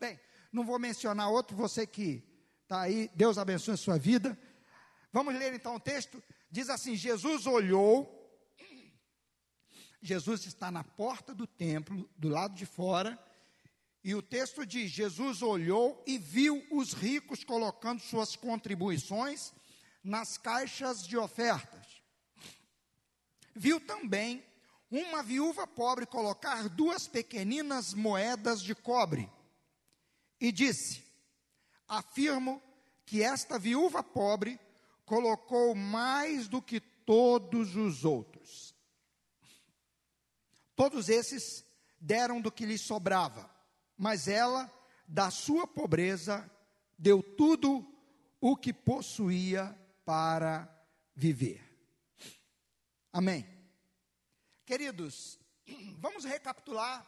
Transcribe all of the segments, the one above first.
Bem, não vou mencionar outro, você que está aí, Deus abençoe a sua vida. Vamos ler então o texto. Diz assim: Jesus olhou. Jesus está na porta do templo, do lado de fora, e o texto diz: Jesus olhou e viu os ricos colocando suas contribuições nas caixas de ofertas. Viu também uma viúva pobre colocar duas pequeninas moedas de cobre e disse: Afirmo que esta viúva pobre colocou mais do que todos os outros. Todos esses deram do que lhe sobrava, mas ela, da sua pobreza, deu tudo o que possuía para viver. Amém. Queridos, vamos recapitular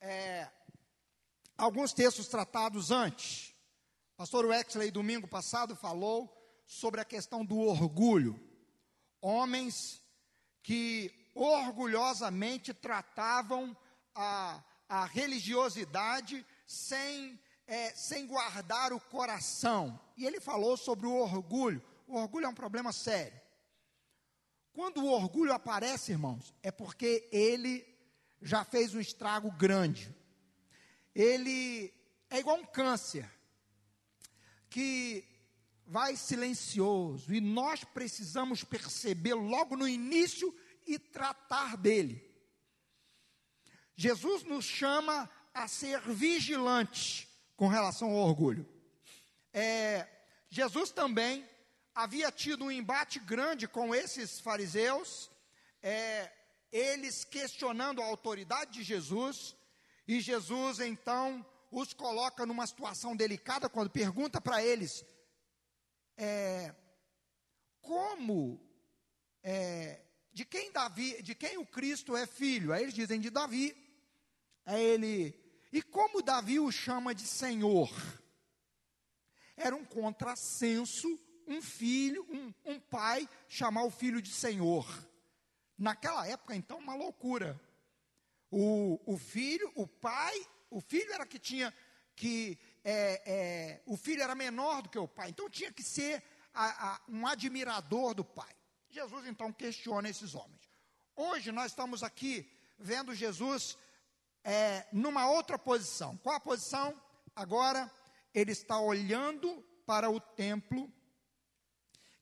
é, alguns textos tratados antes. Pastor Wexley, domingo passado, falou sobre a questão do orgulho. Homens que orgulhosamente tratavam a, a religiosidade sem, é, sem guardar o coração. E ele falou sobre o orgulho. O orgulho é um problema sério. Quando o orgulho aparece, irmãos, é porque ele já fez um estrago grande. Ele é igual um câncer que vai silencioso e nós precisamos perceber logo no início e tratar dele. Jesus nos chama a ser vigilantes com relação ao orgulho. É, Jesus também havia tido um embate grande com esses fariseus, é, eles questionando a autoridade de Jesus, e Jesus então os coloca numa situação delicada quando pergunta para eles: é, como, é, de quem Davi, de quem o Cristo é filho? Aí eles dizem de Davi. Aí ele, e como Davi o chama de Senhor? Era um contrassenso um filho, um, um pai chamar o filho de Senhor. Naquela época, então, uma loucura. O, o filho, o pai, o filho era que tinha que é, é, o filho era menor do que o pai, então tinha que ser a, a, um admirador do pai. Jesus então questiona esses homens. Hoje nós estamos aqui vendo Jesus é, numa outra posição. Qual a posição? Agora ele está olhando para o templo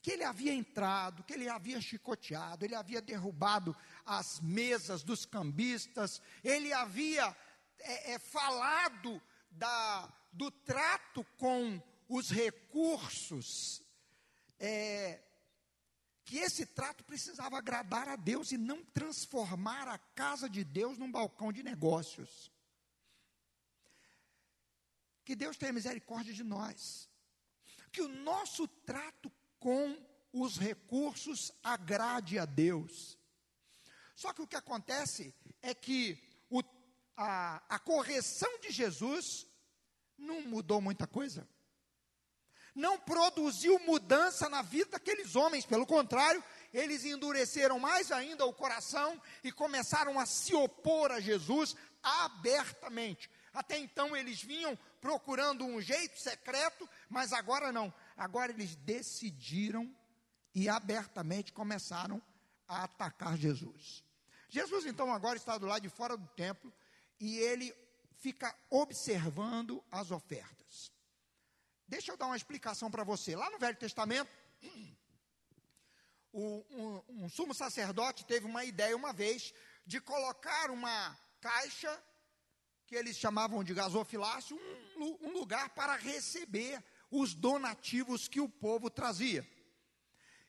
que ele havia entrado, que ele havia chicoteado, ele havia derrubado as mesas dos cambistas, ele havia é, é, falado da, do trato com os recursos, é, que esse trato precisava agradar a Deus e não transformar a casa de Deus num balcão de negócios. Que Deus tenha misericórdia de nós. Que o nosso trato com os recursos agrade a Deus. Só que o que acontece é que o, a, a correção de Jesus não mudou muita coisa. Não produziu mudança na vida daqueles homens, pelo contrário, eles endureceram mais ainda o coração e começaram a se opor a Jesus abertamente. Até então eles vinham procurando um jeito secreto, mas agora não. Agora eles decidiram e abertamente começaram a atacar Jesus. Jesus então agora está do lado de fora do templo e ele fica observando as ofertas. Deixa eu dar uma explicação para você. Lá no Velho Testamento, um, um sumo sacerdote teve uma ideia uma vez de colocar uma caixa que eles chamavam de gasofilácio, um, um lugar para receber os donativos que o povo trazia.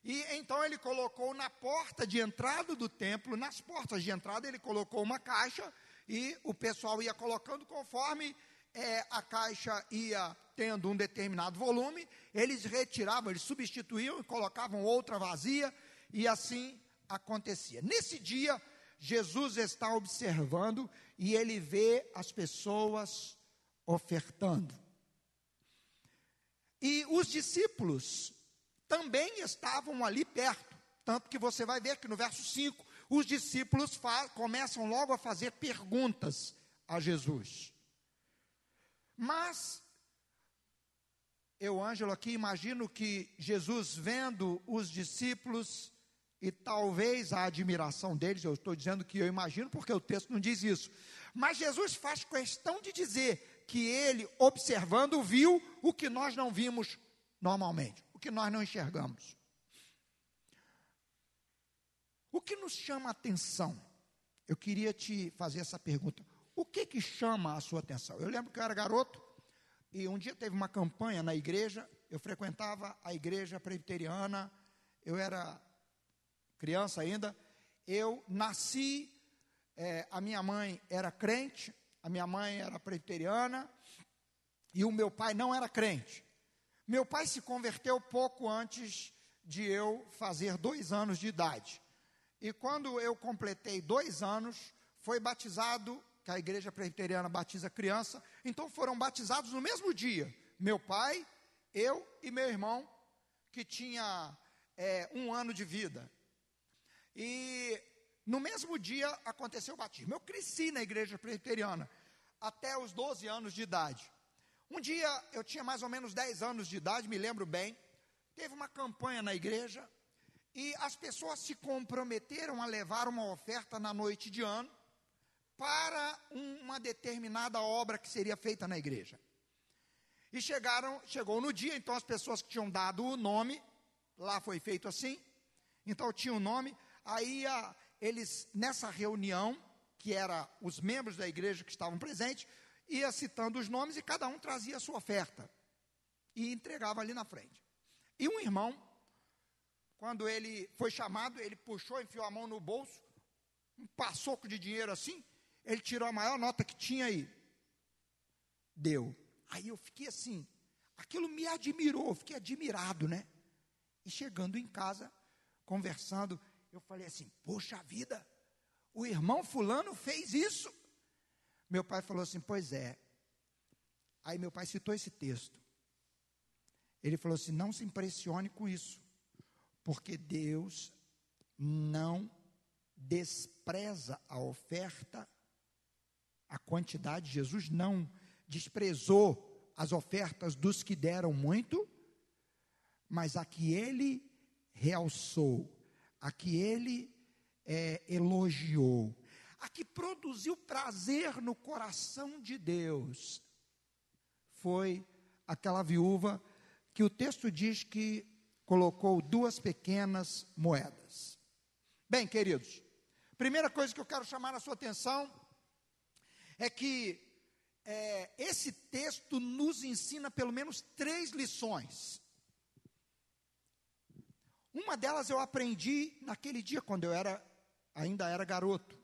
E então ele colocou na porta de entrada do templo, nas portas de entrada, ele colocou uma caixa e o pessoal ia colocando conforme é, a caixa ia tendo um determinado volume, eles retiravam, eles substituíam e colocavam outra vazia, e assim acontecia. Nesse dia, Jesus está observando e ele vê as pessoas ofertando. E os discípulos também estavam ali perto. Tanto que você vai ver que no verso 5, os discípulos começam logo a fazer perguntas a Jesus. Mas eu, Ângelo, aqui imagino que Jesus vendo os discípulos e talvez a admiração deles, eu estou dizendo que eu imagino porque o texto não diz isso, mas Jesus faz questão de dizer que ele, observando, viu o que nós não vimos normalmente, o que nós não enxergamos. O que nos chama a atenção? Eu queria te fazer essa pergunta. O que que chama a sua atenção? Eu lembro que eu era garoto e um dia teve uma campanha na igreja, eu frequentava a igreja presbiteriana, eu era criança ainda, eu nasci, é, a minha mãe era crente, a minha mãe era presbiteriana, e o meu pai não era crente. Meu pai se converteu pouco antes de eu fazer dois anos de idade. E quando eu completei dois anos, foi batizado, que a igreja presbiteriana batiza criança, então foram batizados no mesmo dia. Meu pai, eu e meu irmão, que tinha é, um ano de vida. E no mesmo dia aconteceu o batismo. Eu cresci na igreja presbiteriana até os 12 anos de idade. Um dia eu tinha mais ou menos 10 anos de idade, me lembro bem. Teve uma campanha na igreja e as pessoas se comprometeram a levar uma oferta na noite de ano para uma determinada obra que seria feita na igreja. E chegaram, chegou no dia, então as pessoas que tinham dado o nome, lá foi feito assim, então tinha o um nome, aí a, eles, nessa reunião, que era os membros da igreja que estavam presentes, ia citando os nomes e cada um trazia a sua oferta e entregava ali na frente. E um irmão quando ele foi chamado, ele puxou, enfiou a mão no bolso, um passoco de dinheiro assim, ele tirou a maior nota que tinha aí. Deu. Aí eu fiquei assim, aquilo me admirou, fiquei admirado, né? E chegando em casa, conversando, eu falei assim: Poxa vida, o irmão Fulano fez isso. Meu pai falou assim: Pois é. Aí meu pai citou esse texto. Ele falou assim: Não se impressione com isso. Porque Deus não despreza a oferta, a quantidade. Jesus não desprezou as ofertas dos que deram muito, mas a que ele realçou, a que ele é, elogiou, a que produziu prazer no coração de Deus, foi aquela viúva que o texto diz que colocou duas pequenas moedas. Bem, queridos, primeira coisa que eu quero chamar a sua atenção é que é, esse texto nos ensina pelo menos três lições. Uma delas eu aprendi naquele dia quando eu era ainda era garoto.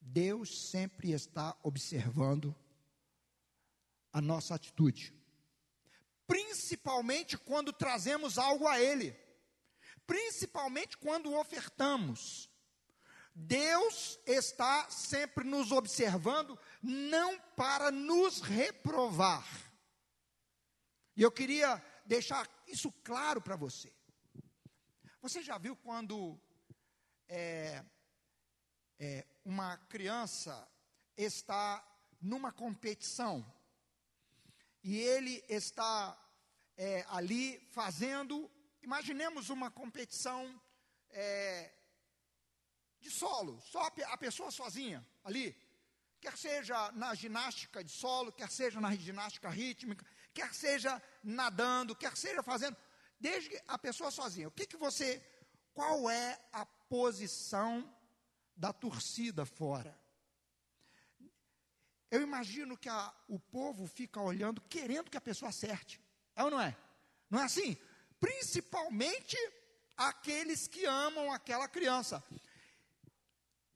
Deus sempre está observando a nossa atitude principalmente quando trazemos algo a Ele, principalmente quando ofertamos. Deus está sempre nos observando, não para nos reprovar. E eu queria deixar isso claro para você. Você já viu quando é, é, uma criança está numa competição e ele está é, ali fazendo, imaginemos uma competição é, de solo, só a pessoa sozinha ali, quer seja na ginástica de solo, quer seja na ginástica rítmica, quer seja nadando, quer seja fazendo, desde a pessoa sozinha. O que, que você, qual é a posição da torcida fora? Eu imagino que a, o povo fica olhando, querendo que a pessoa acerte. É ou não é? Não é assim? Principalmente aqueles que amam aquela criança.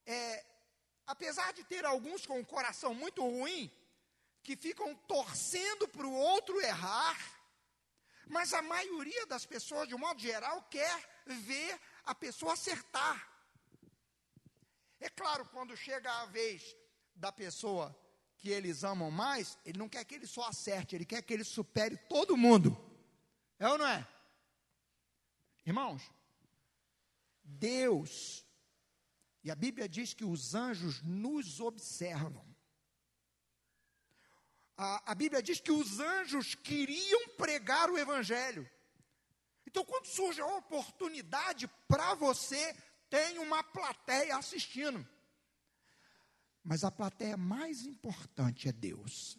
É, apesar de ter alguns com o coração muito ruim, que ficam torcendo para o outro errar, mas a maioria das pessoas, de um modo geral, quer ver a pessoa acertar. É claro, quando chega a vez da pessoa que eles amam mais, ele não quer que ele só acerte, ele quer que ele supere todo mundo. É ou não é? Irmãos, Deus, e a Bíblia diz que os anjos nos observam. A, a Bíblia diz que os anjos queriam pregar o Evangelho. Então, quando surge a oportunidade para você, tem uma plateia assistindo. Mas a plateia mais importante é Deus.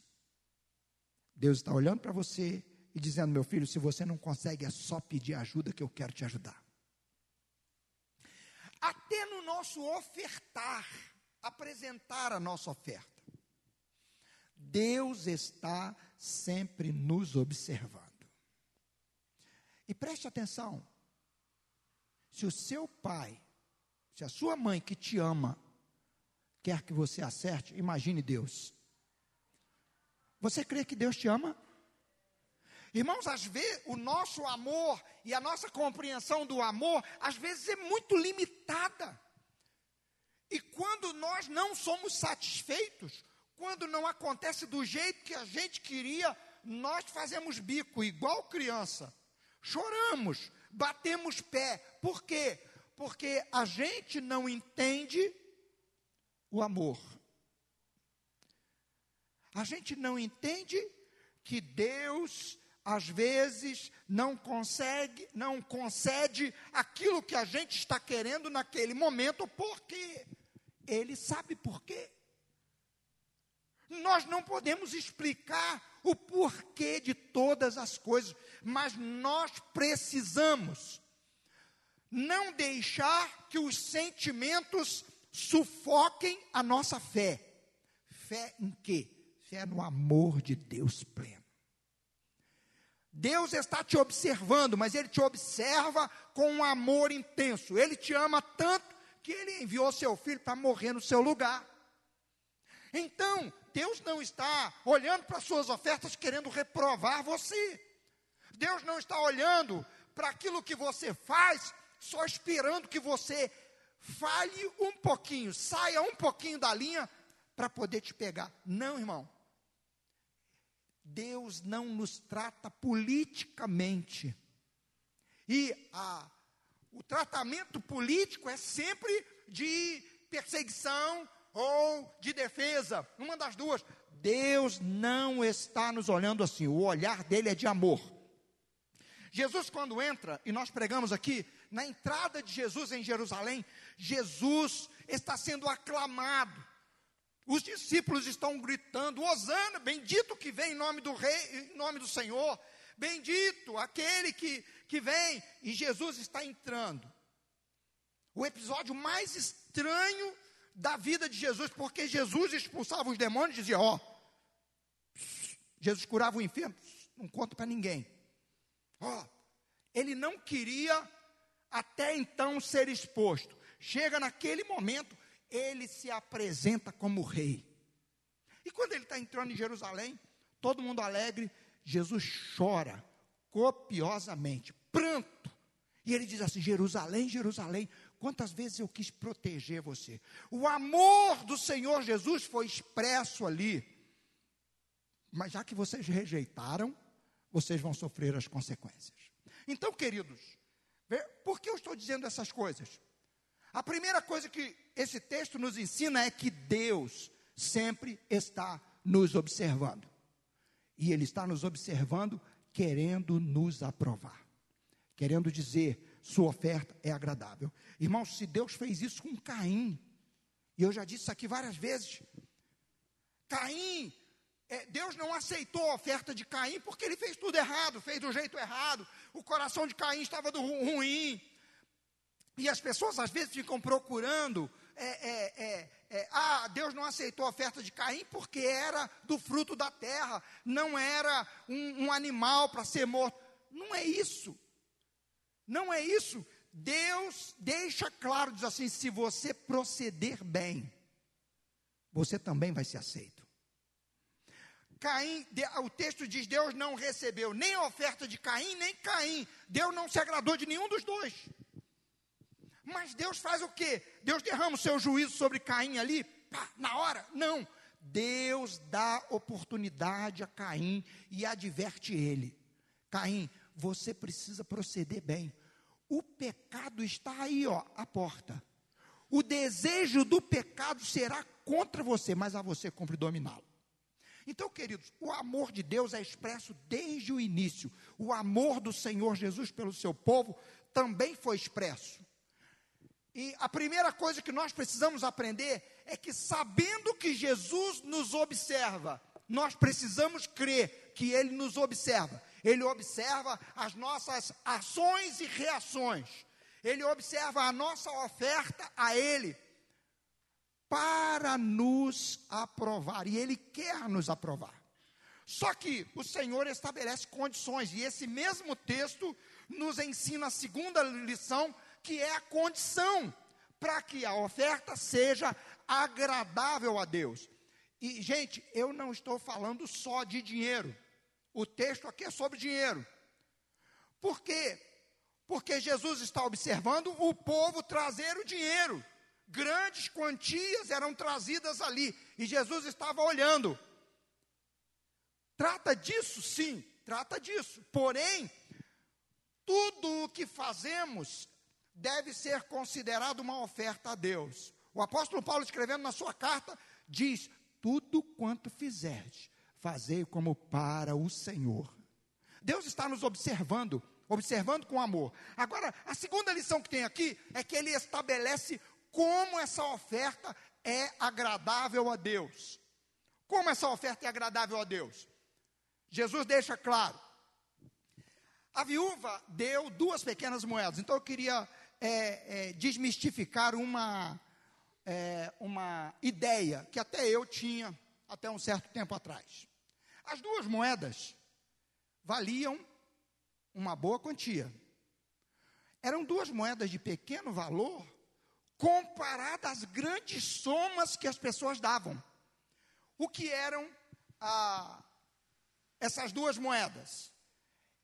Deus está olhando para você e dizendo: meu filho, se você não consegue, é só pedir ajuda que eu quero te ajudar. Até no nosso ofertar, apresentar a nossa oferta. Deus está sempre nos observando. E preste atenção: se o seu pai, se a sua mãe que te ama, quer que você acerte, imagine Deus. Você crê que Deus te ama? Irmãos, às vezes o nosso amor e a nossa compreensão do amor, às vezes é muito limitada. E quando nós não somos satisfeitos, quando não acontece do jeito que a gente queria, nós fazemos bico, igual criança. Choramos, batemos pé. Por quê? Porque a gente não entende o amor. A gente não entende que Deus às vezes não consegue, não concede aquilo que a gente está querendo naquele momento, porque ele sabe por quê. Nós não podemos explicar o porquê de todas as coisas, mas nós precisamos não deixar que os sentimentos sufoquem a nossa fé. Fé em quê? Fé no amor de Deus pleno. Deus está te observando, mas Ele te observa com um amor intenso. Ele te ama tanto que Ele enviou seu filho para morrer no seu lugar. Então, Deus não está olhando para suas ofertas querendo reprovar você. Deus não está olhando para aquilo que você faz só esperando que você fale um pouquinho, saia um pouquinho da linha para poder te pegar. Não, irmão. Deus não nos trata politicamente. E a, o tratamento político é sempre de perseguição ou de defesa, uma das duas. Deus não está nos olhando assim, o olhar dele é de amor. Jesus, quando entra, e nós pregamos aqui, na entrada de Jesus em Jerusalém, Jesus está sendo aclamado. Os discípulos estão gritando: Hosana, bendito que vem em nome do rei, em nome do Senhor, bendito aquele que, que vem. E Jesus está entrando. O episódio mais estranho da vida de Jesus, porque Jesus expulsava os demônios e dizia: Ó, oh, Jesus curava o enfermo, não conta para ninguém. Ó, oh, ele não queria até então ser exposto. Chega naquele momento, ele se apresenta como rei. E quando ele está entrando em Jerusalém, todo mundo alegre, Jesus chora copiosamente, pranto. E ele diz assim: Jerusalém, Jerusalém, quantas vezes eu quis proteger você. O amor do Senhor Jesus foi expresso ali. Mas já que vocês rejeitaram, vocês vão sofrer as consequências. Então, queridos, por que eu estou dizendo essas coisas? A primeira coisa que esse texto nos ensina é que Deus sempre está nos observando. E Ele está nos observando querendo nos aprovar. Querendo dizer, sua oferta é agradável. Irmãos, se Deus fez isso com Caim, e eu já disse isso aqui várias vezes, Caim é, Deus não aceitou a oferta de Caim porque ele fez tudo errado, fez do jeito errado, o coração de Caim estava do ruim. E as pessoas às vezes ficam procurando, é, é, é, é, ah, Deus não aceitou a oferta de Caim porque era do fruto da terra, não era um, um animal para ser morto. Não é isso. Não é isso. Deus deixa claro, diz assim: se você proceder bem, você também vai ser aceito. Caim, o texto diz: Deus não recebeu nem a oferta de Caim, nem Caim. Deus não se agradou de nenhum dos dois. Mas Deus faz o quê? Deus derrama o seu juízo sobre Caim ali, pá, na hora? Não. Deus dá oportunidade a Caim e adverte ele: Caim, você precisa proceder bem. O pecado está aí, ó, à porta. O desejo do pecado será contra você, mas a você cumpre dominá-lo. Então, queridos, o amor de Deus é expresso desde o início. O amor do Senhor Jesus pelo seu povo também foi expresso. E a primeira coisa que nós precisamos aprender é que, sabendo que Jesus nos observa, nós precisamos crer que Ele nos observa. Ele observa as nossas ações e reações. Ele observa a nossa oferta a Ele para nos aprovar. E Ele quer nos aprovar. Só que o Senhor estabelece condições, e esse mesmo texto nos ensina a segunda lição, que é a condição para que a oferta seja agradável a Deus. E, gente, eu não estou falando só de dinheiro. O texto aqui é sobre dinheiro. Por quê? Porque Jesus está observando o povo trazer o dinheiro. Grandes quantias eram trazidas ali. E Jesus estava olhando. Trata disso, sim, trata disso. Porém, tudo o que fazemos deve ser considerado uma oferta a Deus. O apóstolo Paulo, escrevendo na sua carta, diz: Tudo quanto fizerdes, fazei como para o Senhor. Deus está nos observando, observando com amor. Agora, a segunda lição que tem aqui é que ele estabelece como essa oferta é agradável a Deus. Como essa oferta é agradável a Deus? Jesus deixa claro. A viúva deu duas pequenas moedas. Então eu queria é, é, desmistificar uma, é, uma ideia que até eu tinha até um certo tempo atrás. As duas moedas valiam uma boa quantia. Eram duas moedas de pequeno valor comparadas às grandes somas que as pessoas davam. O que eram ah, essas duas moedas?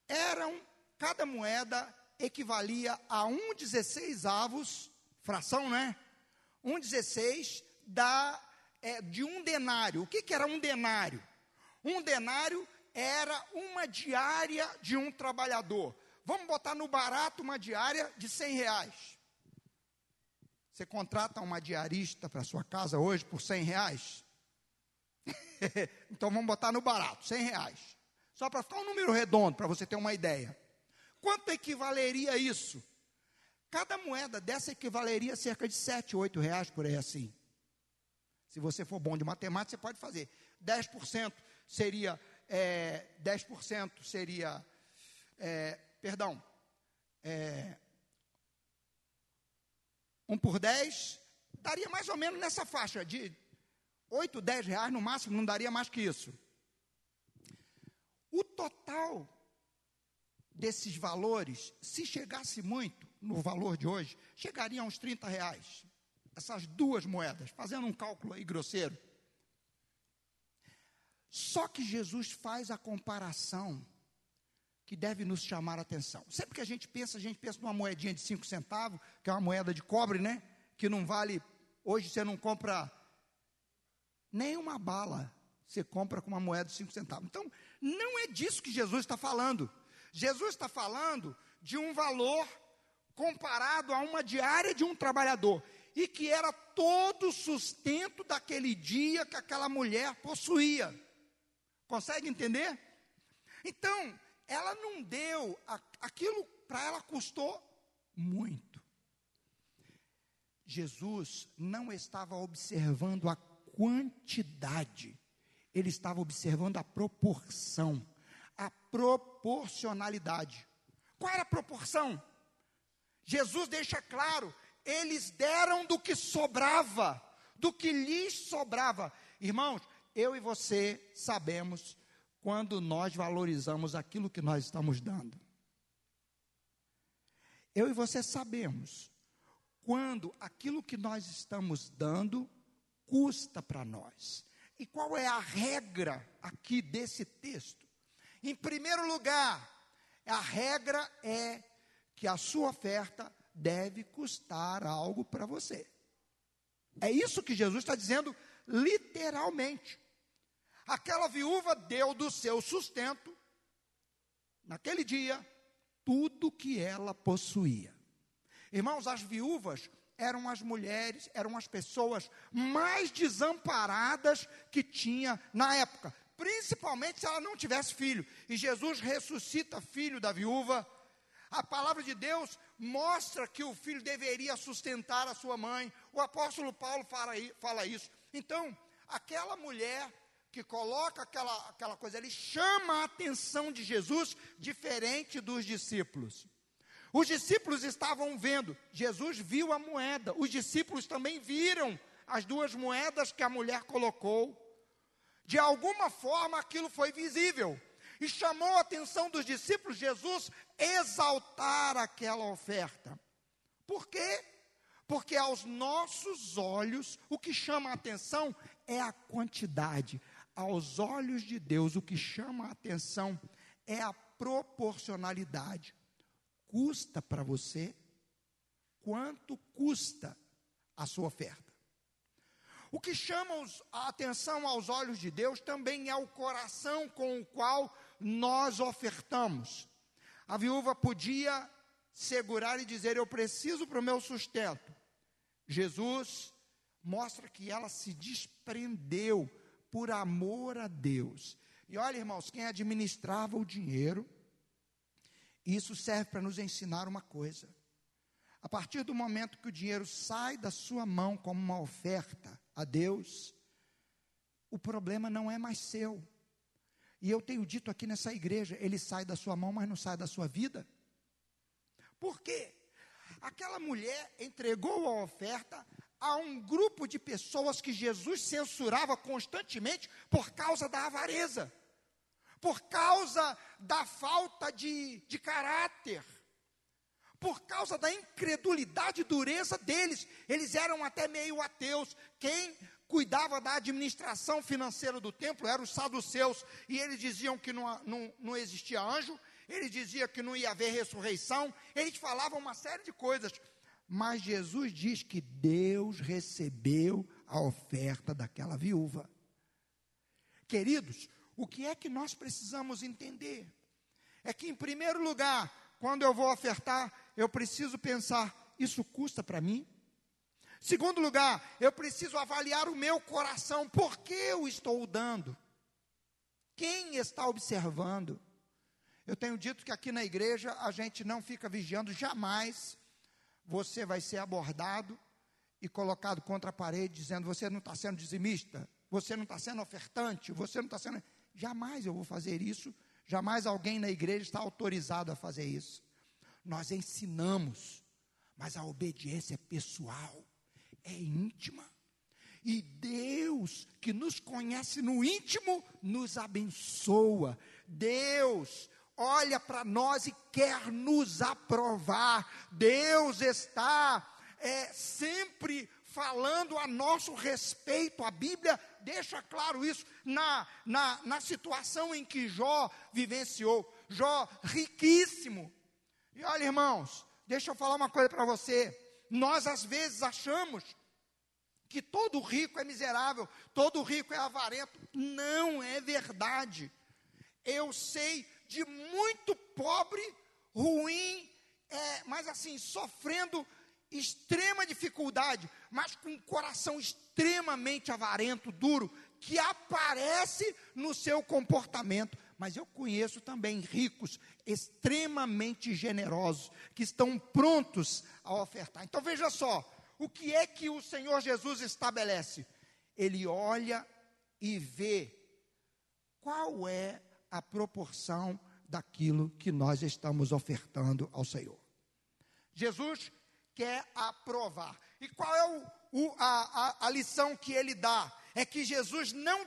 Eram, cada moeda equivalia a um 16 avos, fração, né? Um 16 da, é, de um denário. O que, que era um denário? Um denário era uma diária de um trabalhador. Vamos botar no barato uma diária de 100 reais. Você contrata uma diarista para sua casa hoje por 100 reais? então vamos botar no barato, 100 reais. Só para ficar um número redondo, para você ter uma ideia. Quanto equivaleria isso? Cada moeda dessa equivaleria a cerca de 7, 8 reais por aí assim. Se você for bom de matemática, você pode fazer. 10% seria, é, 10% seria, é, perdão, é, 1 por 10, daria mais ou menos nessa faixa de 8, 10 reais no máximo, não daria mais que isso. O total desses valores, se chegasse muito no valor de hoje, chegaria a uns 30 reais. Essas duas moedas, fazendo um cálculo aí grosseiro. Só que Jesus faz a comparação que deve nos chamar a atenção. Sempre que a gente pensa, a gente pensa numa moedinha de 5 centavos, que é uma moeda de cobre, né? Que não vale, hoje você não compra nem uma bala, você compra com uma moeda de 5 centavos. Então, não é disso que Jesus está falando. Jesus está falando de um valor comparado a uma diária de um trabalhador e que era todo o sustento daquele dia que aquela mulher possuía. Consegue entender? Então, ela não deu, aquilo para ela custou muito. Jesus não estava observando a quantidade, ele estava observando a proporção a proporcionalidade. Qual era a proporção? Jesus deixa claro, eles deram do que sobrava, do que lhes sobrava. Irmãos, eu e você sabemos quando nós valorizamos aquilo que nós estamos dando. Eu e você sabemos quando aquilo que nós estamos dando custa para nós. E qual é a regra aqui desse texto? Em primeiro lugar, a regra é que a sua oferta deve custar algo para você. É isso que Jesus está dizendo literalmente. Aquela viúva deu do seu sustento, naquele dia, tudo que ela possuía. Irmãos, as viúvas eram as mulheres, eram as pessoas mais desamparadas que tinha na época. principalmente se ela não tivesse filho. E Jesus ressuscita filho da viúva. A palavra de Deus mostra que o filho deveria sustentar a sua mãe. O apóstolo Paulo fala, fala isso. Então, aquela mulher que coloca aquela, aquela coisa, ele chama a atenção de Jesus, diferente dos discípulos. Os discípulos estavam vendo, Jesus viu a moeda, os discípulos também viram as duas moedas que a mulher colocou. De alguma forma aquilo foi visível e chamou a atenção dos discípulos Jesus exaltar aquela oferta. Por quê? Porque aos nossos olhos o que chama a atenção é a quantidade. Aos olhos de Deus o que chama a atenção é a proporcionalidade. Custa para você? Quanto custa a sua oferta? O que chama a atenção aos olhos de Deus também é o coração com o qual nós ofertamos. A viúva podia segurar e dizer: Eu preciso para o meu sustento. Jesus mostra que ela se desprendeu por amor a Deus. E olha, irmãos, quem administrava o dinheiro, isso serve para nos ensinar uma coisa. A partir do momento que o dinheiro sai da sua mão como uma oferta a Deus, o problema não é mais seu. E eu tenho dito aqui nessa igreja, ele sai da sua mão, mas não sai da sua vida. Por quê? Aquela mulher entregou a oferta a um grupo de pessoas que Jesus censurava constantemente por causa da avareza, por causa da falta de, de caráter por causa da incredulidade e dureza deles. Eles eram até meio ateus. Quem cuidava da administração financeira do templo eram os saduceus. E eles diziam que não, não, não existia anjo, eles diziam que não ia haver ressurreição, eles falavam uma série de coisas. Mas Jesus diz que Deus recebeu a oferta daquela viúva. Queridos, o que é que nós precisamos entender? É que, em primeiro lugar, quando eu vou ofertar, eu preciso pensar: isso custa para mim? Segundo lugar, eu preciso avaliar o meu coração, por que eu estou dando? Quem está observando? Eu tenho dito que aqui na igreja a gente não fica vigiando, jamais você vai ser abordado e colocado contra a parede, dizendo: você não está sendo dizimista, você não está sendo ofertante, você não está sendo. Jamais eu vou fazer isso, jamais alguém na igreja está autorizado a fazer isso nós ensinamos, mas a obediência é pessoal, é íntima. E Deus, que nos conhece no íntimo, nos abençoa. Deus olha para nós e quer nos aprovar. Deus está é, sempre falando a nosso respeito. A Bíblia deixa claro isso na, na, na situação em que Jó vivenciou. Jó, riquíssimo, e olha, irmãos, deixa eu falar uma coisa para você. Nós às vezes achamos que todo rico é miserável, todo rico é avarento. Não é verdade. Eu sei de muito pobre, ruim, é, mas assim, sofrendo extrema dificuldade, mas com um coração extremamente avarento, duro, que aparece no seu comportamento mas eu conheço também ricos extremamente generosos que estão prontos a ofertar. Então veja só, o que é que o Senhor Jesus estabelece? Ele olha e vê qual é a proporção daquilo que nós estamos ofertando ao Senhor. Jesus quer aprovar. E qual é o, o, a, a, lição que ele dá? É que Jesus não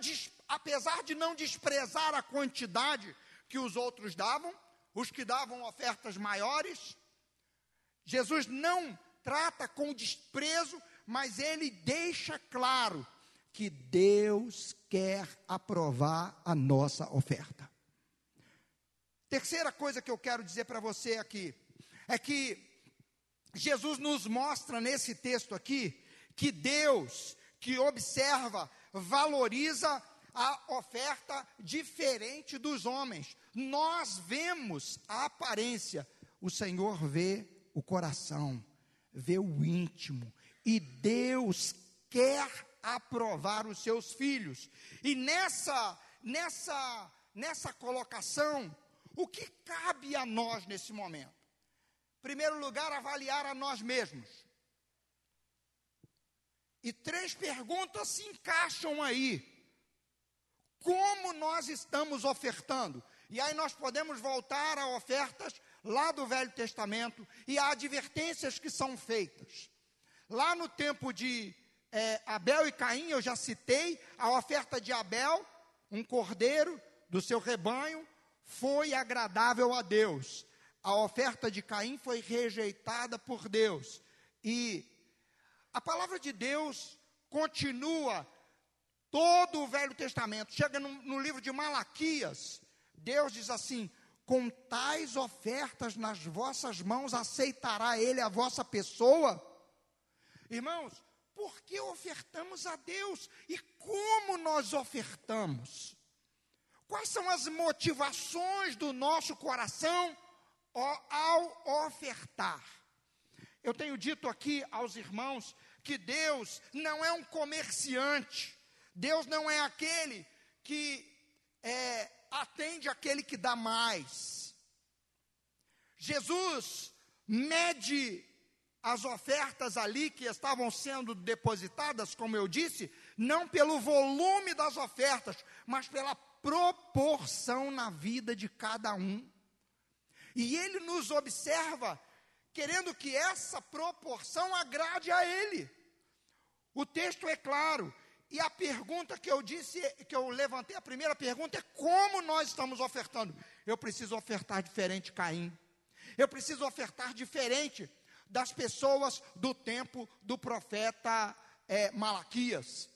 apesar de não desprezar a quantidade que os outros davam, os que davam ofertas maiores, Jesus não trata com desprezo, mas ele deixa claro que Deus quer aprovar a nossa oferta. Terceira coisa que eu quero dizer para você aqui é que Jesus nos mostra nesse texto aqui que Deus, que observa, valoriza a oferta diferente dos homens. Nós vemos a aparência, o Senhor vê o coração, vê o íntimo, e Deus quer aprovar os seus filhos. E nessa nessa, nessa colocação, o que cabe a nós nesse momento? Em primeiro lugar, avaliar a nós mesmos. E três perguntas se encaixam aí. Como nós estamos ofertando? E aí nós podemos voltar a ofertas lá do Velho Testamento e a advertências que são feitas. Lá no tempo de é, Abel e Caim, eu já citei, a oferta de Abel, um cordeiro do seu rebanho, foi agradável a Deus. A oferta de Caim foi rejeitada por Deus. E a palavra de Deus continua todo o Velho Testamento. Chega no, no livro de Malaquias, Deus diz assim: com tais ofertas nas vossas mãos aceitará Ele a vossa pessoa? Irmãos, por que ofertamos a Deus e como nós ofertamos? Quais são as motivações do nosso coração ao ofertar? Eu tenho dito aqui aos irmãos que Deus não é um comerciante, Deus não é aquele que é, atende aquele que dá mais. Jesus mede as ofertas ali que estavam sendo depositadas, como eu disse, não pelo volume das ofertas, mas pela proporção na vida de cada um. E ele nos observa, querendo que essa proporção agrade a ele. O texto é claro, e a pergunta que eu disse, que eu levantei, a primeira pergunta é como nós estamos ofertando. Eu preciso ofertar diferente, Caim. Eu preciso ofertar diferente das pessoas do tempo do profeta é, Malaquias.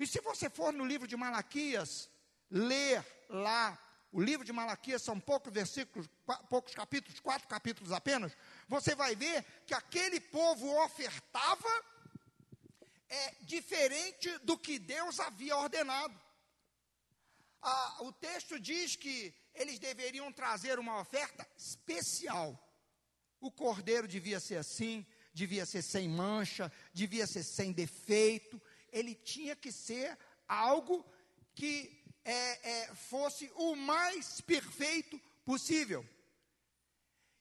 E se você for no livro de Malaquias, ler lá, o livro de Malaquias são poucos versículos, poucos capítulos, quatro capítulos apenas, você vai ver que aquele povo ofertava é diferente do que Deus havia ordenado. Ah, o texto diz que eles deveriam trazer uma oferta especial. O cordeiro devia ser assim, devia ser sem mancha, devia ser sem defeito, ele tinha que ser algo que é, é, fosse o mais perfeito possível.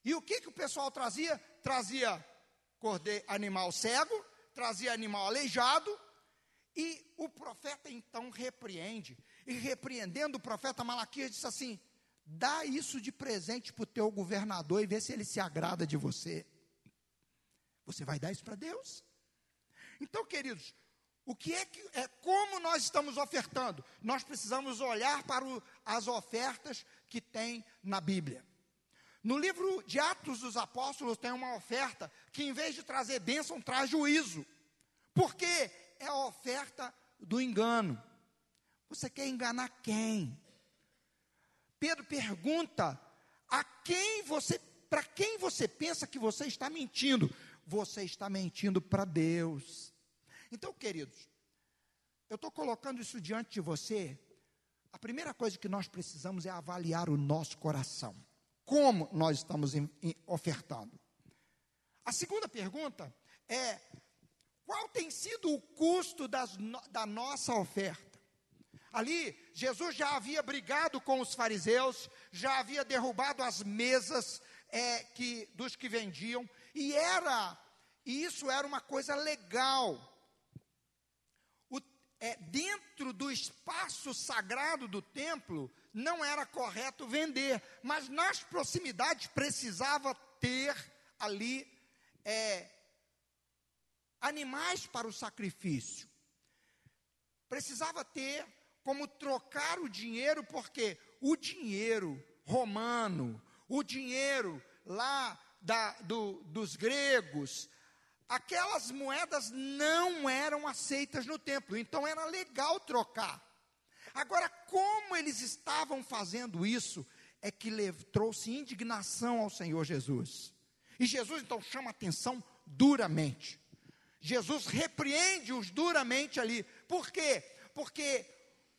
E o que, que o pessoal trazia? Trazia animal cego, trazia animal aleijado, e o profeta então repreende. E repreendendo o profeta Malaquias disse assim: Dá isso de presente para o teu governador e vê se ele se agrada de você. Você vai dar isso para Deus? Então, queridos, o que é que é como nós estamos ofertando? Nós precisamos olhar para o, as ofertas que tem na Bíblia. No livro de Atos dos Apóstolos tem uma oferta que em vez de trazer bênção traz juízo. Porque é a oferta do engano. Você quer enganar quem? Pedro pergunta: a quem você, para quem você pensa que você está mentindo? Você está mentindo para Deus. Então, queridos, eu estou colocando isso diante de você. A primeira coisa que nós precisamos é avaliar o nosso coração. Como nós estamos em, em, ofertando? A segunda pergunta é: qual tem sido o custo das, da nossa oferta? Ali, Jesus já havia brigado com os fariseus, já havia derrubado as mesas é, que, dos que vendiam, e era, e isso era uma coisa legal. É, dentro do espaço sagrado do templo, não era correto vender, mas nas proximidades precisava ter ali é, animais para o sacrifício. Precisava ter como trocar o dinheiro, porque o dinheiro romano, o dinheiro lá da, do, dos gregos, aquelas moedas não eram aceitas no templo, então era legal trocar. Agora, como eles estavam fazendo isso, é que trouxe indignação ao Senhor Jesus. E Jesus então chama atenção duramente. Jesus repreende-os duramente ali. Por quê? Porque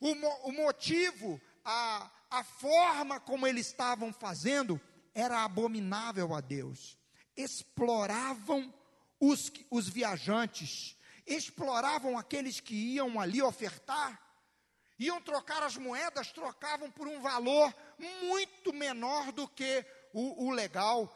o, o motivo, a, a forma como eles estavam fazendo era abominável a Deus. Exploravam os, os viajantes, exploravam aqueles que iam ali ofertar, iam trocar as moedas, trocavam por um valor muito menor do que o, o legal.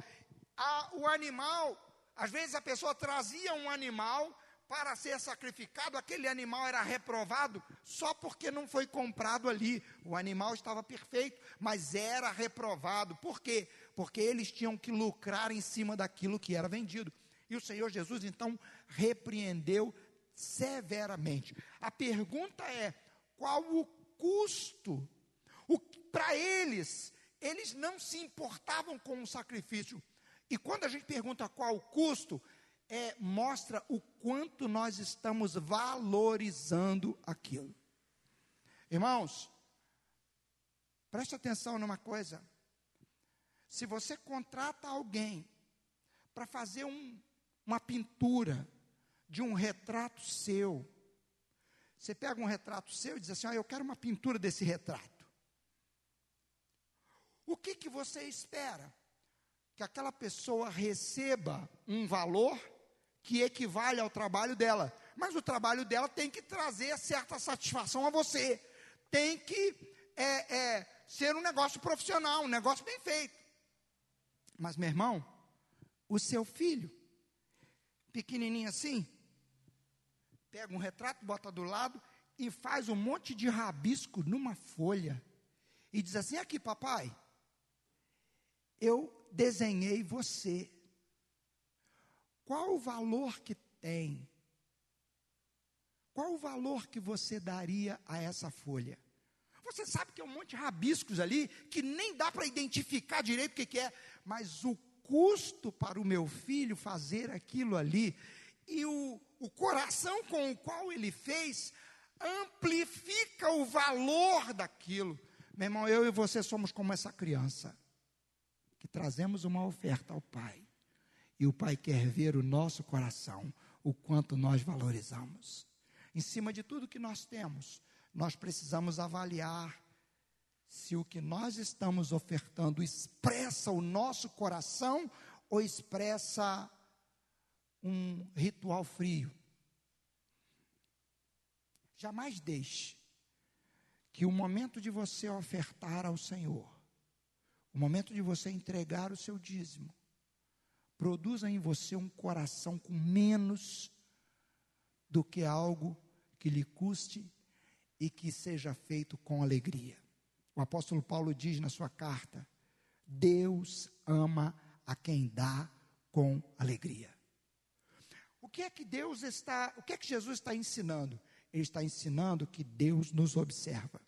A, o animal, às vezes a pessoa trazia um animal para ser sacrificado, aquele animal era reprovado só porque não foi comprado ali. O animal estava perfeito, mas era reprovado. Por quê? Porque eles tinham que lucrar em cima daquilo que era vendido. E o Senhor Jesus então repreendeu severamente. A pergunta é: qual o custo? Para eles, eles não se importavam com o sacrifício. E quando a gente pergunta qual o custo, é, mostra o quanto nós estamos valorizando aquilo. Irmãos, preste atenção numa coisa. Se você contrata alguém para fazer um, uma pintura de um retrato seu, você pega um retrato seu e diz assim: ah, eu quero uma pintura desse retrato. O que, que você espera? Que aquela pessoa receba um valor que equivale ao trabalho dela. Mas o trabalho dela tem que trazer certa satisfação a você. Tem que é, é, ser um negócio profissional, um negócio bem feito. Mas, meu irmão, o seu filho, pequenininho assim, pega um retrato, bota do lado e faz um monte de rabisco numa folha. E diz assim: aqui, papai, eu desenhei você. Qual o valor que tem? Qual o valor que você daria a essa folha? Você sabe que é um monte de rabiscos ali que nem dá para identificar direito o que, que é, mas o custo para o meu filho fazer aquilo ali e o, o coração com o qual ele fez amplifica o valor daquilo. Meu irmão, eu e você somos como essa criança que trazemos uma oferta ao Pai. E o Pai quer ver o nosso coração, o quanto nós valorizamos. Em cima de tudo que nós temos, nós precisamos avaliar se o que nós estamos ofertando expressa o nosso coração ou expressa um ritual frio. Jamais deixe que o momento de você ofertar ao Senhor, o momento de você entregar o seu dízimo, produza em você um coração com menos do que algo que lhe custe e que seja feito com alegria. O apóstolo Paulo diz na sua carta: Deus ama a quem dá com alegria. O que é que Deus está, o que é que Jesus está ensinando? Ele está ensinando que Deus nos observa.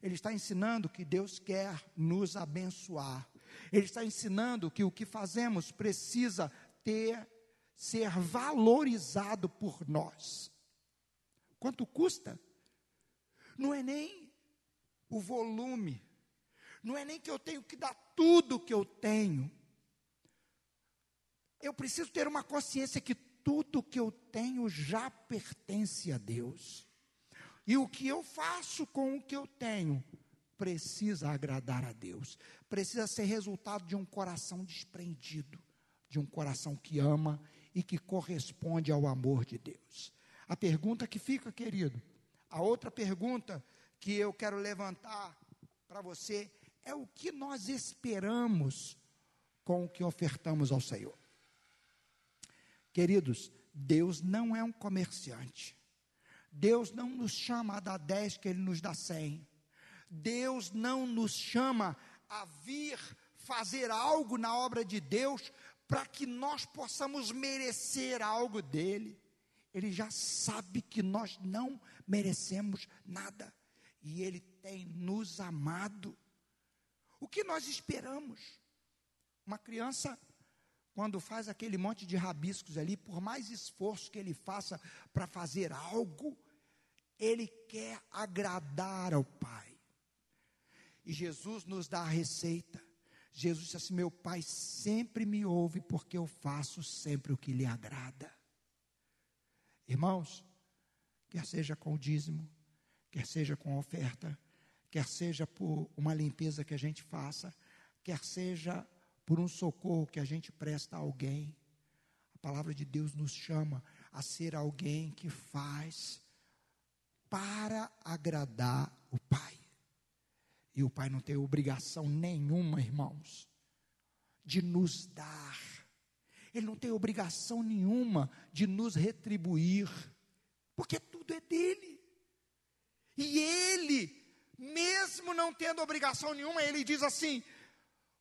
Ele está ensinando que Deus quer nos abençoar. Ele está ensinando que o que fazemos precisa ter ser valorizado por nós. Quanto custa? Não é nem o volume, não é nem que eu tenho que dar tudo que eu tenho. Eu preciso ter uma consciência que tudo que eu tenho já pertence a Deus. E o que eu faço com o que eu tenho precisa agradar a Deus, precisa ser resultado de um coração desprendido, de um coração que ama e que corresponde ao amor de Deus. A pergunta que fica, querido, a outra pergunta que eu quero levantar para você é o que nós esperamos com o que ofertamos ao Senhor. Queridos, Deus não é um comerciante. Deus não nos chama a dar 10 que Ele nos dá 100. Deus não nos chama a vir fazer algo na obra de Deus para que nós possamos merecer algo dele. Ele já sabe que nós não merecemos nada e ele tem nos amado. O que nós esperamos? Uma criança, quando faz aquele monte de rabiscos ali, por mais esforço que ele faça para fazer algo, ele quer agradar ao Pai. E Jesus nos dá a receita. Jesus disse assim: Meu Pai sempre me ouve, porque eu faço sempre o que lhe agrada. Irmãos, quer seja com o dízimo, quer seja com oferta, quer seja por uma limpeza que a gente faça, quer seja por um socorro que a gente presta a alguém, a palavra de Deus nos chama a ser alguém que faz para agradar o Pai. E o Pai não tem obrigação nenhuma, irmãos, de nos dar. Ele não tem obrigação nenhuma de nos retribuir, porque tudo é dele. E ele, mesmo não tendo obrigação nenhuma, ele diz assim: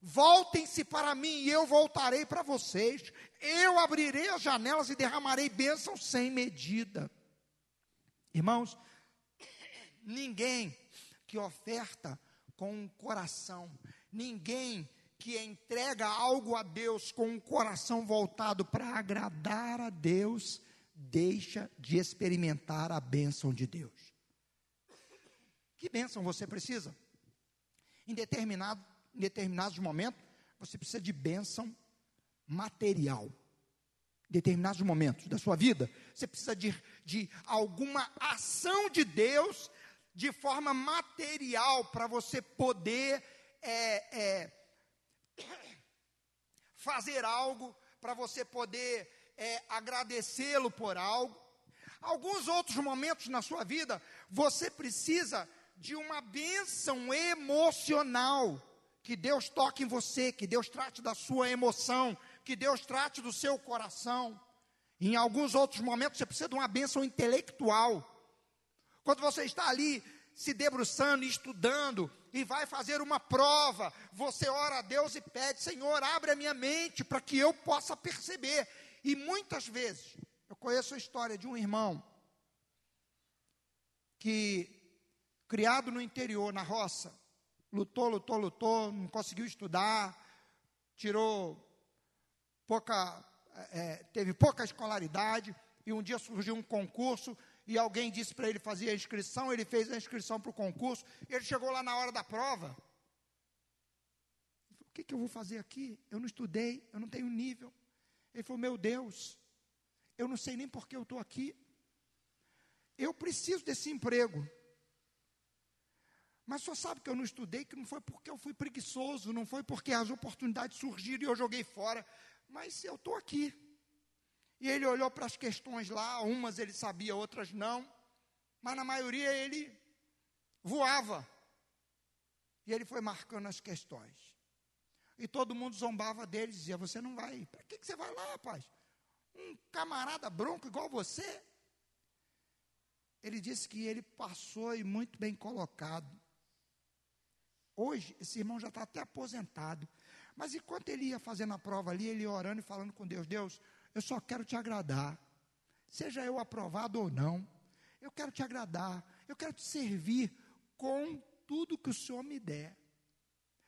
Voltem-se para mim e eu voltarei para vocês. Eu abrirei as janelas e derramarei bênçãos sem medida. Irmãos, ninguém que oferta com um coração, ninguém que entrega algo a Deus com um coração voltado para agradar a Deus, deixa de experimentar a bênção de Deus. Que bênção você precisa? Em determinado em determinados momentos, você precisa de bênção material. Em determinados momentos da sua vida, você precisa de, de alguma ação de Deus de forma material para você poder é, é, fazer algo, para você poder é, agradecê-lo por algo. Alguns outros momentos na sua vida, você precisa de uma bênção emocional que Deus toque em você, que Deus trate da sua emoção, que Deus trate do seu coração. Em alguns outros momentos você precisa de uma bênção intelectual. Quando você está ali se debruçando, estudando e vai fazer uma prova, você ora a Deus e pede: Senhor, abre a minha mente para que eu possa perceber. E muitas vezes, eu conheço a história de um irmão que, criado no interior, na roça, lutou, lutou, lutou, não conseguiu estudar, tirou pouca, é, teve pouca escolaridade, e um dia surgiu um concurso, e alguém disse para ele fazer a inscrição, ele fez a inscrição para o concurso, ele chegou lá na hora da prova. o que, que eu vou fazer aqui? Eu não estudei, eu não tenho nível. Ele falou, meu Deus, eu não sei nem por que eu estou aqui. Eu preciso desse emprego. Mas só sabe que eu não estudei, que não foi porque eu fui preguiçoso, não foi porque as oportunidades surgiram e eu joguei fora, mas eu estou aqui. E ele olhou para as questões lá, umas ele sabia, outras não, mas na maioria ele voava. E ele foi marcando as questões. E todo mundo zombava dele, dizia: Você não vai, para que, que você vai lá, rapaz? Um camarada bronco igual você. Ele disse que ele passou e muito bem colocado. Hoje, esse irmão já está até aposentado. Mas enquanto ele ia fazendo a prova ali, ele ia orando e falando com Deus: Deus, eu só quero te agradar. Seja eu aprovado ou não, eu quero te agradar. Eu quero te servir com tudo que o Senhor me der.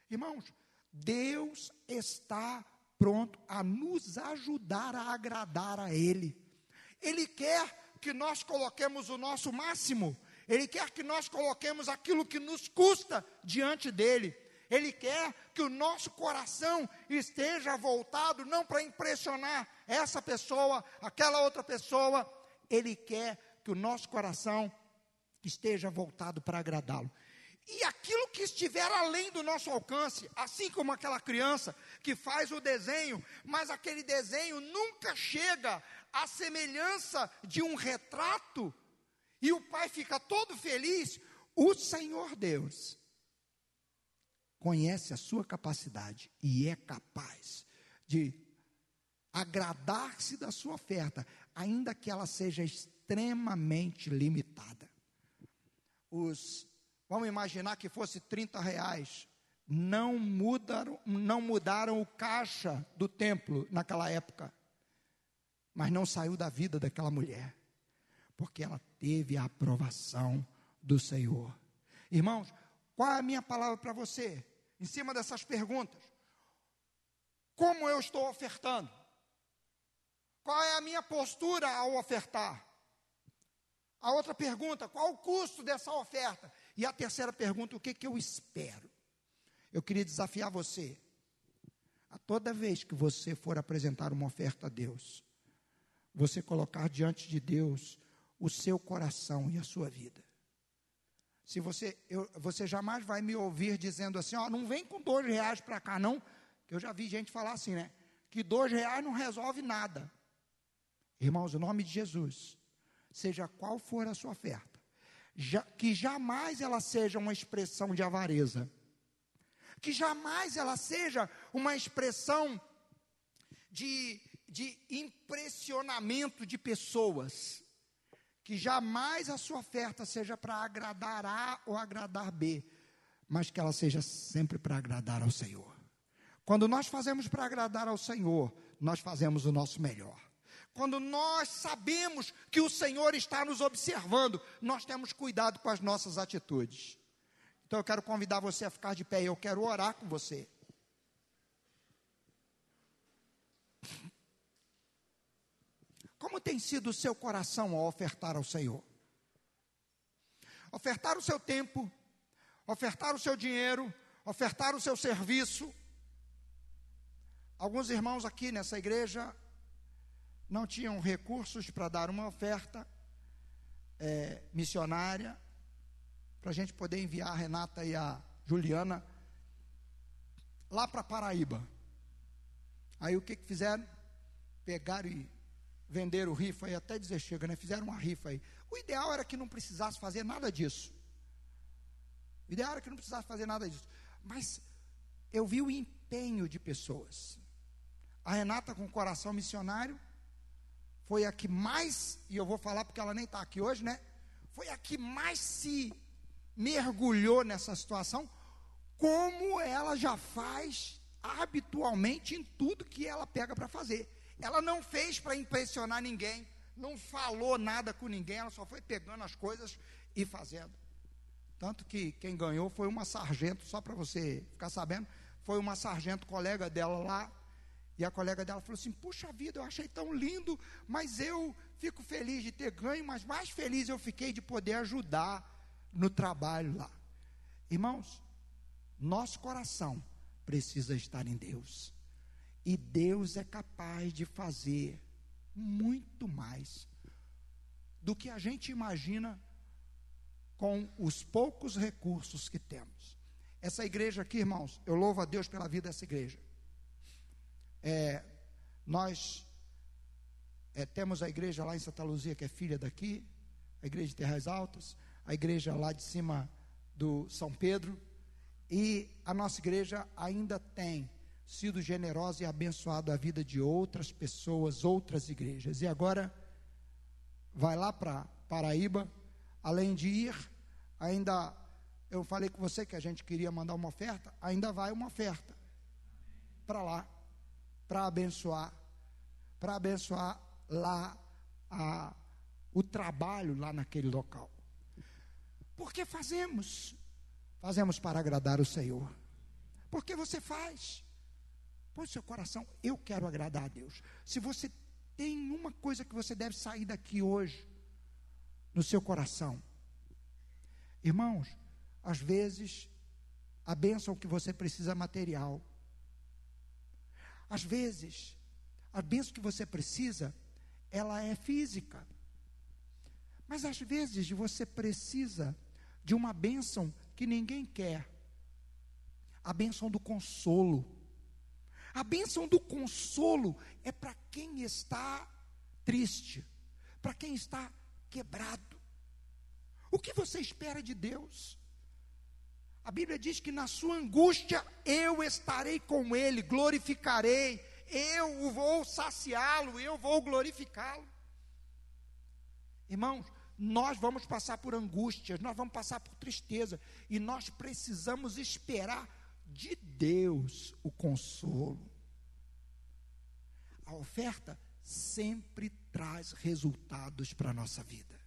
Irmãos, Deus está pronto a nos ajudar a agradar a Ele. Ele quer que nós coloquemos o nosso máximo ele quer que nós coloquemos aquilo que nos custa diante dele. Ele quer que o nosso coração esteja voltado não para impressionar essa pessoa, aquela outra pessoa. Ele quer que o nosso coração esteja voltado para agradá-lo. E aquilo que estiver além do nosso alcance, assim como aquela criança que faz o desenho, mas aquele desenho nunca chega à semelhança de um retrato, e o pai fica todo feliz, o Senhor Deus conhece a sua capacidade e é capaz de agradar-se da sua oferta, ainda que ela seja extremamente limitada. Os, vamos imaginar que fosse 30 reais, não mudaram, não mudaram o caixa do templo naquela época, mas não saiu da vida daquela mulher porque ela teve a aprovação do Senhor. Irmãos, qual é a minha palavra para você? Em cima dessas perguntas. Como eu estou ofertando? Qual é a minha postura ao ofertar? A outra pergunta, qual o custo dessa oferta? E a terceira pergunta, o que, que eu espero? Eu queria desafiar você, a toda vez que você for apresentar uma oferta a Deus, você colocar diante de Deus o seu coração e a sua vida. Se você, eu, você jamais vai me ouvir dizendo assim, ó, não vem com dois reais para cá, não, que eu já vi gente falar assim, né? Que dois reais não resolve nada. Irmãos, o nome de Jesus, seja qual for a sua oferta, já, que jamais ela seja uma expressão de avareza, que jamais ela seja uma expressão de, de impressionamento de pessoas, que jamais a sua oferta seja para agradar A ou agradar B, mas que ela seja sempre para agradar ao Senhor. Quando nós fazemos para agradar ao Senhor, nós fazemos o nosso melhor. Quando nós sabemos que o Senhor está nos observando, nós temos cuidado com as nossas atitudes. Então eu quero convidar você a ficar de pé e eu quero orar com você. Como tem sido o seu coração ao ofertar ao Senhor? Ofertar o seu tempo, ofertar o seu dinheiro, ofertar o seu serviço. Alguns irmãos aqui nessa igreja não tinham recursos para dar uma oferta é, missionária, para a gente poder enviar a Renata e a Juliana lá para Paraíba. Aí o que, que fizeram? Pegaram e venderam rifa e até dizer chega, né? Fizeram uma rifa aí. O ideal era que não precisasse fazer nada disso. O ideal era que não precisasse fazer nada disso. Mas eu vi o empenho de pessoas. A Renata com o coração missionário foi a que mais, e eu vou falar porque ela nem está aqui hoje, né? Foi a que mais se mergulhou nessa situação, como ela já faz habitualmente em tudo que ela pega para fazer. Ela não fez para impressionar ninguém, não falou nada com ninguém, ela só foi pegando as coisas e fazendo. Tanto que quem ganhou foi uma sargento, só para você ficar sabendo, foi uma sargento colega dela lá e a colega dela falou assim: Puxa vida, eu achei tão lindo, mas eu fico feliz de ter ganho, mas mais feliz eu fiquei de poder ajudar no trabalho lá. Irmãos, nosso coração precisa estar em Deus, e Deus é capaz de fazer muito mais do que a gente imagina com os poucos recursos que temos. Essa igreja aqui, irmãos, eu louvo a Deus pela vida dessa igreja. É, nós é, temos a igreja lá em Santa Luzia, que é filha daqui, a igreja de Terras Altas, a igreja lá de cima do São Pedro, e a nossa igreja ainda tem sido generosa e abençoado a vida de outras pessoas, outras igrejas. E agora vai lá para Paraíba, além de ir, ainda eu falei com você que a gente queria mandar uma oferta, ainda vai uma oferta para lá para abençoar, para abençoar lá a, o trabalho lá naquele local. Porque fazemos, fazemos para agradar o Senhor. Porque você faz. Põe seu coração, eu quero agradar a Deus. Se você tem uma coisa que você deve sair daqui hoje, no seu coração, irmãos, às vezes a bênção que você precisa é material. Às vezes, a bênção que você precisa, ela é física. Mas às vezes você precisa de uma bênção que ninguém quer. A bênção do consolo. A bênção do consolo é para quem está triste, para quem está quebrado. O que você espera de Deus? A Bíblia diz que na sua angústia eu estarei com ele, glorificarei, eu vou saciá-lo, eu vou glorificá-lo. Irmãos, nós vamos passar por angústias, nós vamos passar por tristeza, e nós precisamos esperar de Deus o consolo. A oferta sempre traz resultados para a nossa vida.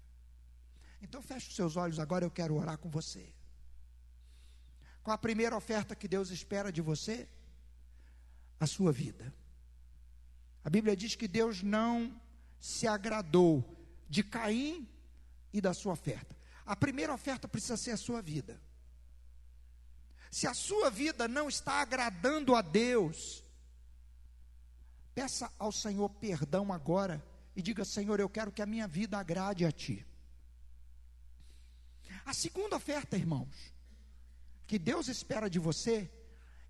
Então feche os seus olhos agora, eu quero orar com você. Qual a primeira oferta que Deus espera de você? A sua vida. A Bíblia diz que Deus não se agradou de Caim e da sua oferta. A primeira oferta precisa ser a sua vida. Se a sua vida não está agradando a Deus, peça ao Senhor perdão agora e diga: Senhor, eu quero que a minha vida agrade a Ti. A segunda oferta, irmãos, que Deus espera de você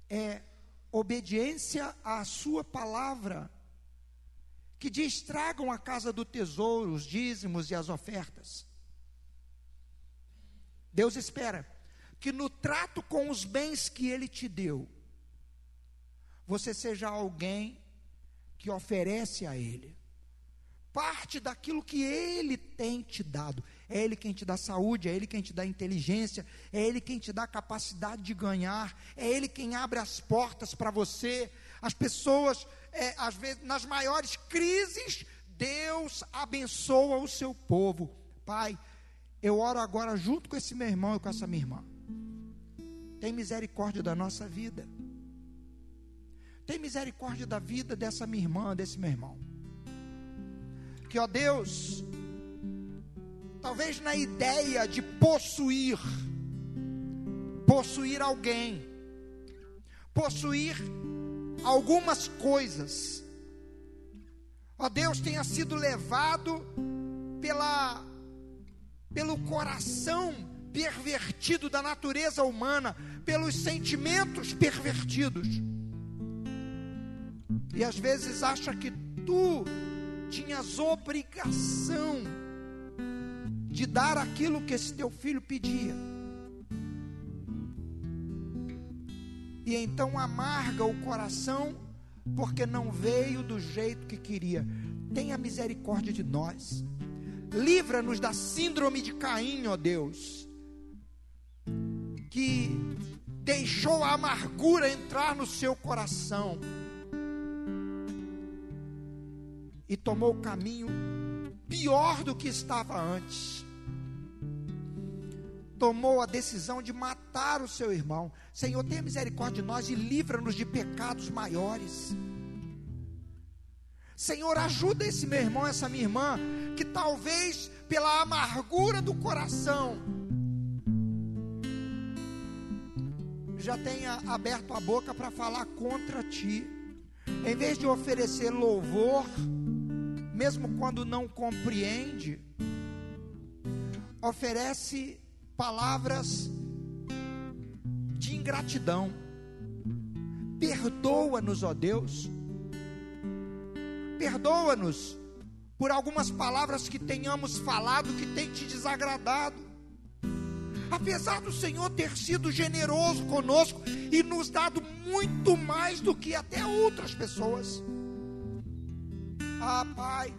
é obediência à sua palavra, que diz: tragam a casa do tesouro os dízimos e as ofertas. Deus espera que no trato com os bens que Ele te deu, você seja alguém que oferece a Ele parte daquilo que Ele tem te dado. É Ele quem te dá saúde, é Ele quem te dá inteligência, é Ele quem te dá capacidade de ganhar, é Ele quem abre as portas para você. As pessoas, é, às vezes, nas maiores crises, Deus abençoa o seu povo. Pai, eu oro agora junto com esse meu irmão e com essa minha irmã. Tem misericórdia da nossa vida. Tem misericórdia da vida dessa minha irmã, desse meu irmão. Que, ó Deus, talvez na ideia de possuir, possuir alguém, possuir algumas coisas, ó Deus, tenha sido levado pela, pelo coração pervertido da natureza humana, pelos sentimentos pervertidos. E às vezes acha que tu tinhas obrigação de dar aquilo que esse teu filho pedia. E então amarga o coração porque não veio do jeito que queria. Tenha misericórdia de nós. Livra-nos da síndrome de Caim, ó Deus, que deixou a amargura entrar no seu coração e tomou o caminho pior do que estava antes. Tomou a decisão de matar o seu irmão. Senhor, tenha misericórdia de nós e livra-nos de pecados maiores. Senhor, ajuda esse meu irmão, essa minha irmã, que talvez pela amargura do coração já tenha aberto a boca para falar contra ti. Em vez de oferecer louvor, mesmo quando não compreende, oferece palavras de ingratidão. Perdoa-nos, ó Deus. Perdoa-nos por algumas palavras que tenhamos falado que tem te desagradado. Apesar do Senhor ter sido generoso conosco e nos dado muito mais do que até outras pessoas. Ah, Pai,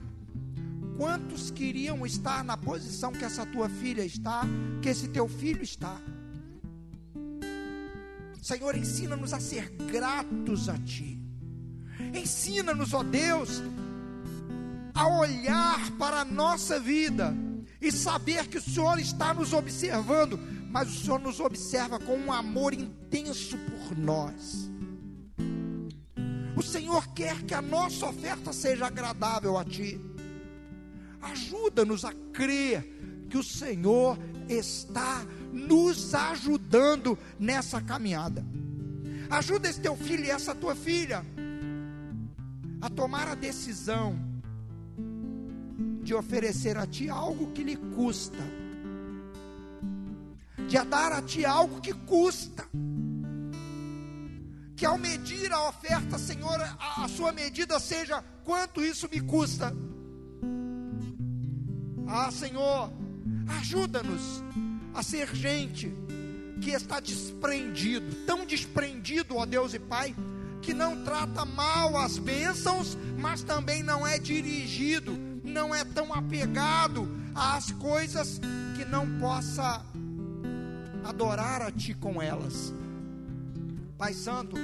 quantos queriam estar na posição que essa tua filha está, que esse teu filho está? Senhor, ensina-nos a ser gratos a Ti. Ensina-nos, ó Deus, a olhar para a nossa vida e saber que o Senhor está nos observando, mas o Senhor nos observa com um amor intenso por nós. O Senhor quer que a nossa oferta seja agradável a Ti. Ajuda-nos a crer que o Senhor está nos ajudando nessa caminhada. Ajuda esse teu filho e essa tua filha a tomar a decisão de oferecer a ti algo que lhe custa, de dar a ti algo que custa que ao medir a oferta, Senhor, a, a sua medida seja quanto isso me custa. Ah, Senhor, ajuda-nos a ser gente que está desprendido, tão desprendido, ó Deus e Pai, que não trata mal as bênçãos, mas também não é dirigido, não é tão apegado às coisas que não possa adorar a Ti com elas. Pai Santo,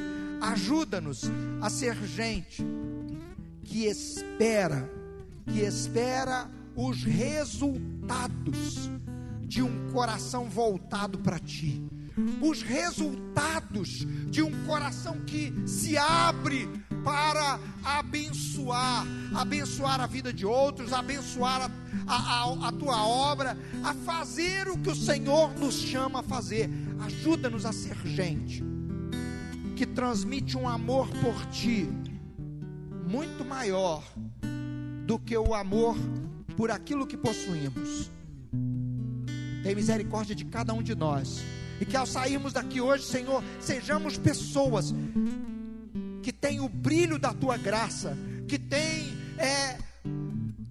ajuda-nos a ser gente que espera, que espera os resultados de um coração voltado para Ti, os resultados de um coração que se abre para abençoar, abençoar a vida de outros, abençoar a, a, a, tua obra, a fazer o que o Senhor nos chama a fazer. Ajuda-nos a ser gente que transmite um amor por ti muito maior do que o amor por aquilo que possuímos. Tem misericórdia de cada um de nós. E que ao sairmos daqui hoje, Senhor, sejamos pessoas que têm o brilho da tua graça, que têm é,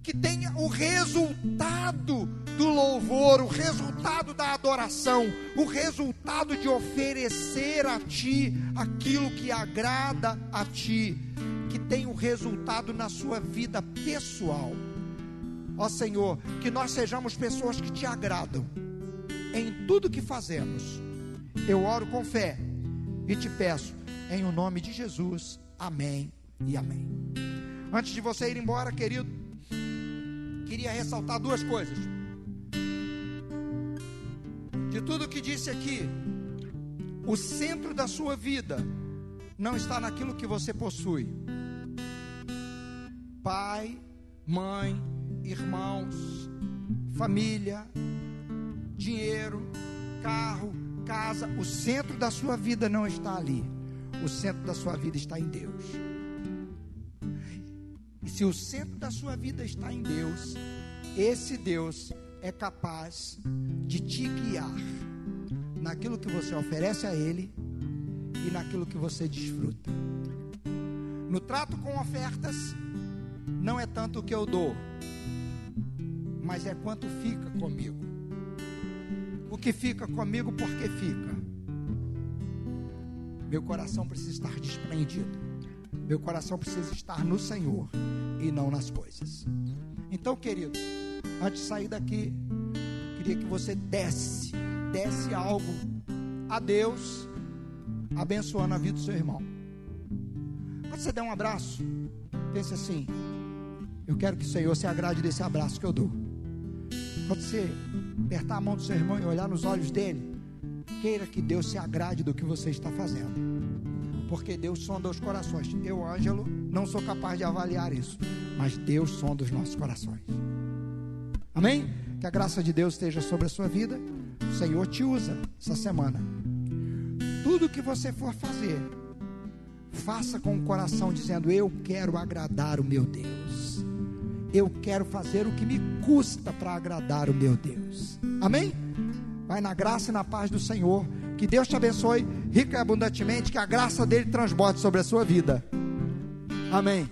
que tem o resultado do louvor, o resultado da adoração, o resultado de oferecer a Ti aquilo que agrada a Ti, que tem o resultado na sua vida pessoal. Ó Senhor, que nós sejamos pessoas que te agradam em tudo que fazemos. Eu oro com fé e te peço, em o nome de Jesus. Amém e amém. Antes de você ir embora, querido, queria ressaltar duas coisas. De tudo que disse aqui, o centro da sua vida não está naquilo que você possui. Pai, mãe, irmãos, família, dinheiro, carro, casa. O centro da sua vida não está ali. O centro da sua vida está em Deus. E se o centro da sua vida está em Deus, esse Deus é capaz de te guiar naquilo que você oferece a Ele e naquilo que você desfruta. No trato com ofertas, não é tanto o que eu dou, mas é quanto fica comigo. O que fica comigo, porque fica. Meu coração precisa estar desprendido. Meu coração precisa estar no Senhor e não nas coisas. Então, querido, antes de sair daqui, queria que você desse, desse algo a Deus, abençoando a vida do seu irmão. Quando você der um abraço, pense assim: eu quero que o Senhor se agrade desse abraço que eu dou. Quando você apertar a mão do seu irmão e olhar nos olhos dele, queira que Deus se agrade do que você está fazendo. Porque Deus sonda os corações. Eu, Ângelo, não sou capaz de avaliar isso, mas Deus sonda os nossos corações. Amém? Que a graça de Deus esteja sobre a sua vida. O Senhor te usa essa semana. Tudo que você for fazer, faça com o coração dizendo: Eu quero agradar o meu Deus. Eu quero fazer o que me custa para agradar o meu Deus. Amém? Vai na graça e na paz do Senhor. Que Deus te abençoe rica e abundantemente. Que a graça dele transborde sobre a sua vida. Amém.